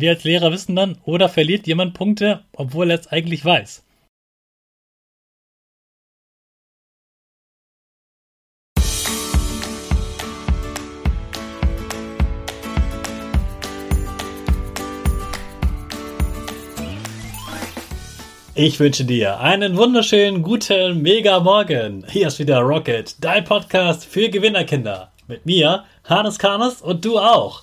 wir als Lehrer wissen dann, oder verliert jemand Punkte, obwohl er es eigentlich weiß. Ich wünsche dir einen wunderschönen guten Mega Morgen. Hier ist wieder Rocket, dein Podcast für Gewinnerkinder. Mit mir, Hannes Karnes und du auch.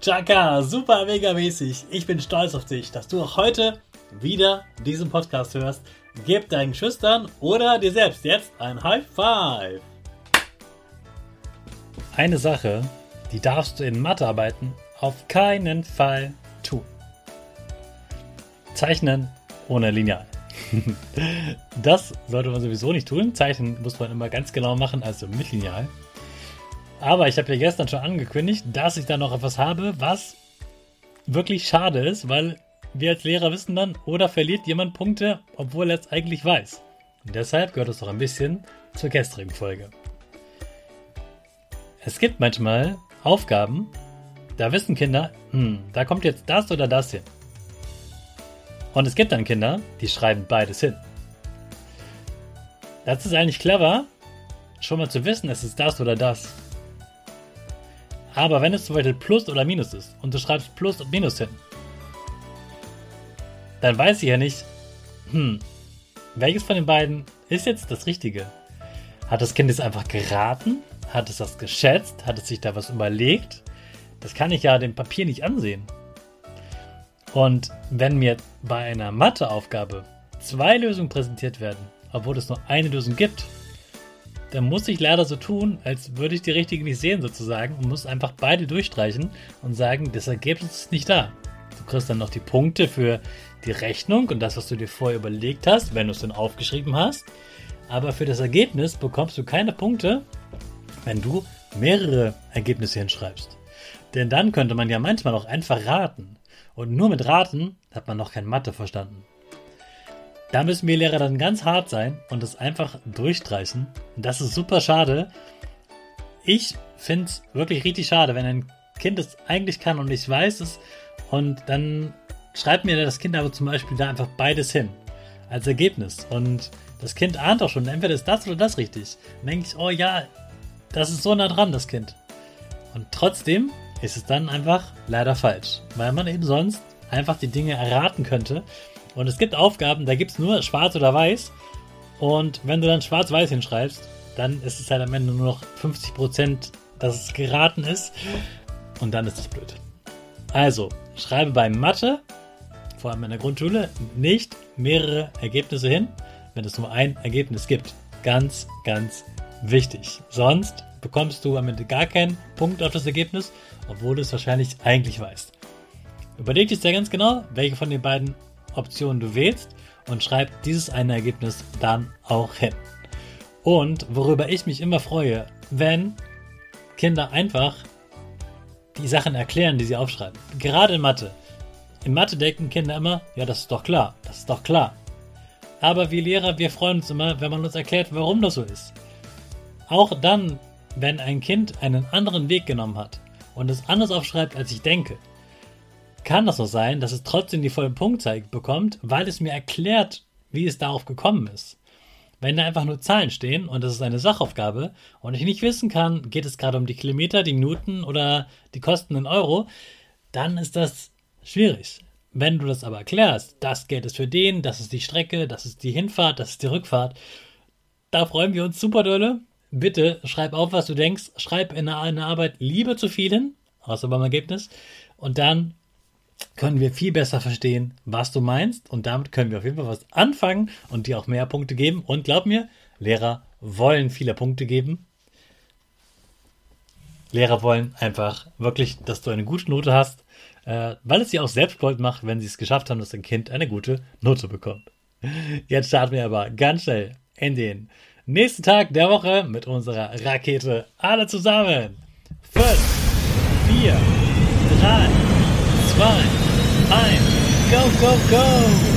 Chaka, super mega mäßig. Ich bin stolz auf dich, dass du auch heute wieder diesen Podcast hörst. Gib deinen Schüchtern oder dir selbst jetzt ein High Five. Eine Sache, die darfst du in Mathearbeiten auf keinen Fall tun. Zeichnen ohne Lineal. das sollte man sowieso nicht tun. Zeichnen muss man immer ganz genau machen, also mit Lineal. Aber ich habe ja gestern schon angekündigt, dass ich da noch etwas habe, was wirklich schade ist, weil wir als Lehrer wissen dann, oder verliert jemand Punkte, obwohl er es eigentlich weiß. Und deshalb gehört es doch ein bisschen zur gestrigen Folge. Es gibt manchmal Aufgaben, da wissen Kinder, hm, da kommt jetzt das oder das hin. Und es gibt dann Kinder, die schreiben beides hin. Das ist eigentlich clever, schon mal zu wissen, es ist das oder das. Aber wenn es zum Beispiel Plus oder Minus ist und du schreibst Plus und Minus hin, dann weiß ich ja nicht, hm, welches von den beiden ist jetzt das Richtige? Hat das Kind es einfach geraten? Hat es das geschätzt? Hat es sich da was überlegt? Das kann ich ja dem Papier nicht ansehen. Und wenn mir bei einer Matheaufgabe zwei Lösungen präsentiert werden, obwohl es nur eine Lösung gibt, dann muss ich leider so tun, als würde ich die richtige nicht sehen sozusagen und muss einfach beide durchstreichen und sagen, das Ergebnis ist nicht da. Du kriegst dann noch die Punkte für die Rechnung und das, was du dir vorher überlegt hast, wenn du es dann aufgeschrieben hast. Aber für das Ergebnis bekommst du keine Punkte, wenn du mehrere Ergebnisse hinschreibst. Denn dann könnte man ja manchmal auch einfach raten. Und nur mit Raten hat man noch kein Mathe verstanden. Da müssen wir Lehrer dann ganz hart sein und das einfach durchstreichen. Und das ist super schade. Ich finde es wirklich richtig schade, wenn ein Kind es eigentlich kann und ich weiß es und dann schreibt mir das Kind aber zum Beispiel da einfach beides hin als Ergebnis. Und das Kind ahnt auch schon, entweder ist das oder das richtig. Dann denke ich, oh ja, das ist so nah dran, das Kind. Und trotzdem ist es dann einfach leider falsch, weil man eben sonst einfach die Dinge erraten könnte und es gibt Aufgaben, da gibt es nur schwarz oder weiß. Und wenn du dann schwarz-weiß hinschreibst, dann ist es halt am Ende nur noch 50%, dass es geraten ist. und dann ist das blöd. Also, schreibe bei Mathe, vor allem in der Grundschule, nicht mehrere Ergebnisse hin, wenn es nur ein Ergebnis gibt. Ganz, ganz wichtig. Sonst bekommst du am Ende gar keinen Punkt auf das Ergebnis, obwohl du es wahrscheinlich eigentlich weißt. Überleg dich sehr ganz genau, welche von den beiden Optionen du wählst und schreib dieses eine Ergebnis dann auch hin. Und worüber ich mich immer freue, wenn Kinder einfach die Sachen erklären, die sie aufschreiben. Gerade in Mathe. In Mathe denken Kinder immer, ja, das ist doch klar, das ist doch klar. Aber wir Lehrer, wir freuen uns immer, wenn man uns erklärt, warum das so ist. Auch dann, wenn ein Kind einen anderen Weg genommen hat und es anders aufschreibt, als ich denke, kann das so sein, dass es trotzdem die volle Punktzahl bekommt, weil es mir erklärt, wie es darauf gekommen ist. Wenn da einfach nur Zahlen stehen und das ist eine Sachaufgabe und ich nicht wissen kann, geht es gerade um die Kilometer, die Minuten oder die Kosten in Euro, dann ist das schwierig. Wenn du das aber erklärst, das Geld ist für den, das ist die Strecke, das ist die Hinfahrt, das ist die Rückfahrt, da freuen wir uns super dolle. Bitte schreib auf, was du denkst. Schreib in einer Arbeit lieber zu vielen, außer beim Ergebnis. Und dann können wir viel besser verstehen, was du meinst. Und damit können wir auf jeden Fall was anfangen und dir auch mehr Punkte geben. Und glaub mir, Lehrer wollen viele Punkte geben. Lehrer wollen einfach wirklich, dass du eine gute Note hast, äh, weil es sie auch selbst gold macht, wenn sie es geschafft haben, dass dein Kind eine gute Note bekommt. Jetzt starten wir aber ganz schnell in den nächsten Tag der Woche mit unserer Rakete. Alle zusammen. 5, 4, 3, 2, 1, go, go, go!